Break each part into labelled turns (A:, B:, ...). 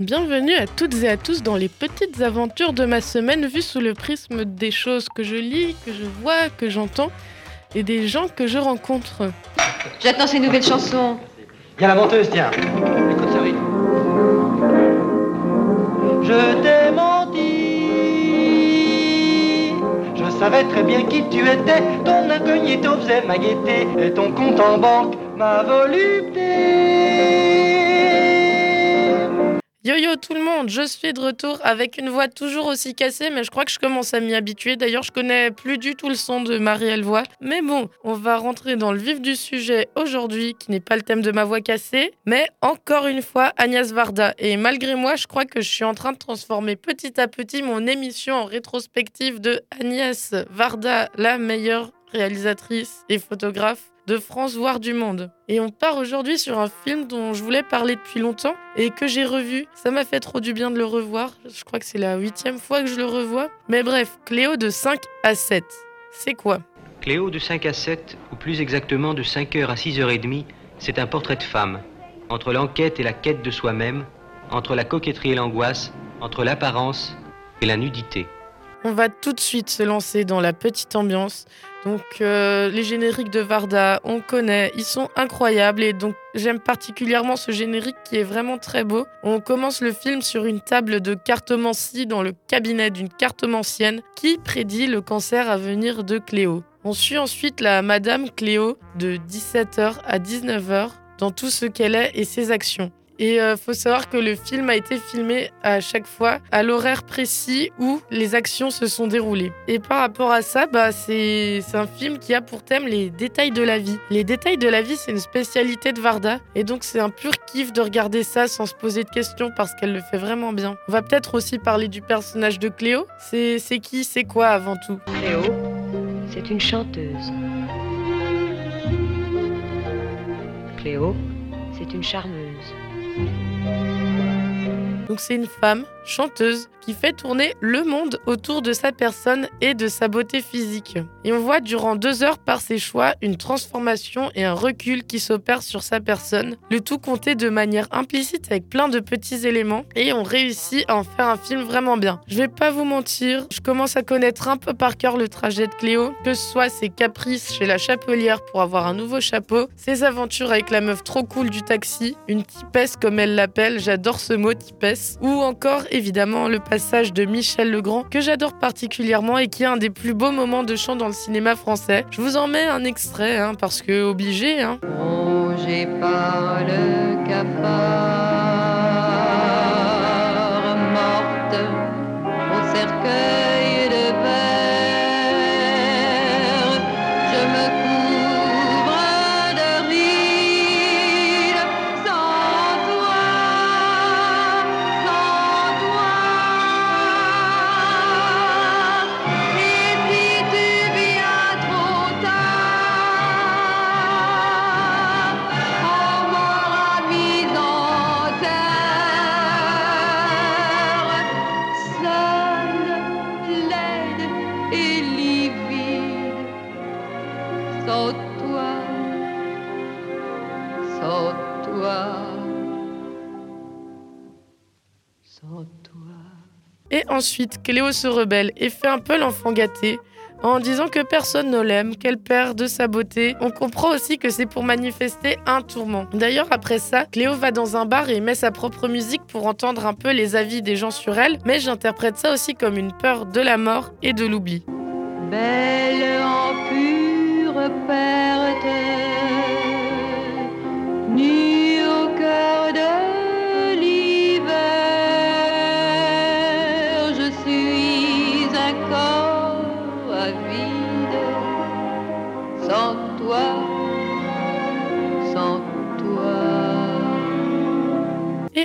A: Bienvenue à toutes et à tous dans les petites aventures de ma semaine vues sous le prisme des choses que je lis, que je vois, que j'entends et des gens que je rencontre.
B: J'attends ces nouvelles chansons.
C: Il y a la menteuse, tiens. Écoute ça, oui. Je t'ai menti. Je savais très bien qui tu étais. Ton incognito faisait ma gaieté. Et ton compte en banque, ma volupté.
A: Yo yo tout le monde, je suis de retour avec une voix toujours aussi cassée, mais je crois que je commence à m'y habituer. D'ailleurs, je connais plus du tout le son de Marielle Voix. Mais bon, on va rentrer dans le vif du sujet aujourd'hui, qui n'est pas le thème de ma voix cassée, mais encore une fois Agnès Varda. Et malgré moi, je crois que je suis en train de transformer petit à petit mon émission en rétrospective de Agnès Varda, la meilleure réalisatrice et photographe de France, voire du monde. Et on part aujourd'hui sur un film dont je voulais parler depuis longtemps et que j'ai revu. Ça m'a fait trop du bien de le revoir. Je crois que c'est la huitième fois que je le revois. Mais bref, Cléo de 5 à 7. C'est quoi?
D: Cléo de 5 à 7, ou plus exactement de 5h à 6h30, c'est un portrait de femme. Entre l'enquête et la quête de soi-même, entre la coquetterie et l'angoisse, entre l'apparence et la nudité.
A: On va tout de suite se lancer dans la petite ambiance. Donc euh, les génériques de Varda, on connaît, ils sont incroyables et donc j'aime particulièrement ce générique qui est vraiment très beau. On commence le film sur une table de cartomancie dans le cabinet d'une cartomancienne qui prédit le cancer à venir de Cléo. On suit ensuite la Madame Cléo de 17h à 19h dans tout ce qu'elle est et ses actions. Et euh, faut savoir que le film a été filmé à chaque fois à l'horaire précis où les actions se sont déroulées. Et par rapport à ça, bah, c'est un film qui a pour thème les détails de la vie. Les détails de la vie, c'est une spécialité de Varda. Et donc, c'est un pur kiff de regarder ça sans se poser de questions parce qu'elle le fait vraiment bien. On va peut-être aussi parler du personnage de Cléo. C'est qui, c'est quoi avant tout?
B: Cléo, c'est une chanteuse. Cléo, c'est une charmeuse.
A: Donc c'est une femme chanteuse qui fait tourner le monde autour de sa personne et de sa beauté physique. Et on voit durant deux heures par ses choix une transformation et un recul qui s'opèrent sur sa personne, le tout compté de manière implicite avec plein de petits éléments et on réussit à en faire un film vraiment bien. Je vais pas vous mentir, je commence à connaître un peu par cœur le trajet de Cléo, que ce soit ses caprices chez la chapelière pour avoir un nouveau chapeau, ses aventures avec la meuf trop cool du taxi, une tipesse comme elle l'appelle, j'adore ce mot tipesse, ou encore évidemment le passage de Michel Legrand que j'adore particulièrement et qui est un des plus beaux moments de chant dans le cinéma français. Je vous en mets un extrait hein, parce que obligé. Hein.
E: Cafard, toi, sans toi, sans toi.
A: Et ensuite, Cléo se rebelle et fait un peu l'enfant gâté en disant que personne ne l'aime, qu'elle perd de sa beauté. On comprend aussi que c'est pour manifester un tourment. D'ailleurs, après ça, Cléo va dans un bar et met sa propre musique pour entendre un peu les avis des gens sur elle, mais j'interprète ça aussi comme une peur de la mort et de l'oubli.
E: Belle en
A: appelle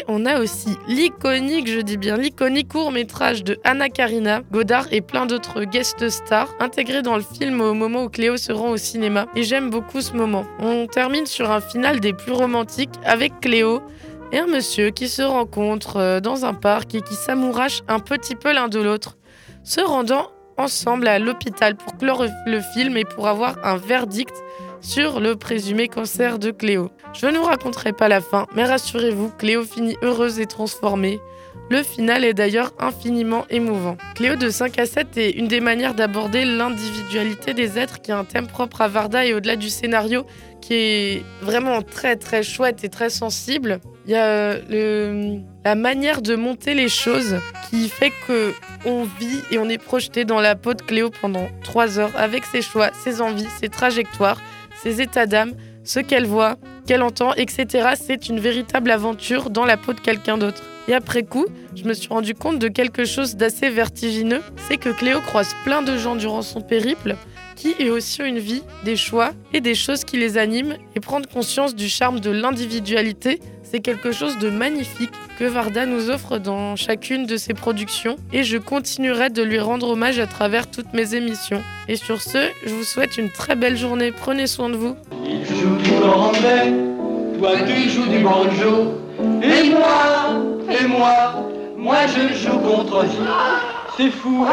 A: On a aussi l'iconique, je dis bien l'iconique court-métrage de Anna Karina, Godard et plein d'autres guest stars intégrés dans le film au moment où Cléo se rend au cinéma. Et j'aime beaucoup ce moment. On termine sur un final des plus romantiques avec Cléo et un monsieur qui se rencontrent euh, dans un parc et qui s'amourachent un petit peu l'un de l'autre, se rendant ensemble à l'hôpital pour clore le film et pour avoir un verdict sur le présumé cancer de Cléo. Je ne vous raconterai pas la fin, mais rassurez-vous, Cléo finit heureuse et transformée. Le final est d'ailleurs infiniment émouvant. Cléo de 5 à 7 est une des manières d'aborder l'individualité des êtres qui est un thème propre à Varda et au-delà du scénario qui est vraiment très très chouette et très sensible. Il y a le, la manière de monter les choses qui fait que on vit et on est projeté dans la peau de Cléo pendant 3 heures avec ses choix, ses envies, ses trajectoires, ses états d'âme, ce qu'elle voit, qu'elle entend, etc. C'est une véritable aventure dans la peau de quelqu'un d'autre. Et après coup, je me suis rendu compte de quelque chose d'assez vertigineux, c'est que Cléo croise plein de gens durant son périple, qui est aussi une vie, des choix et des choses qui les animent, et prendre conscience du charme de l'individualité, c'est quelque chose de magnifique que Varda nous offre dans chacune de ses productions, et je continuerai de lui rendre hommage à travers toutes mes émissions. Et sur ce, je vous souhaite une très belle journée, prenez soin de vous.
C: Il joue du anglais, toi tu joues du banjo, et moi, et moi, moi je joue contre. C'est fou.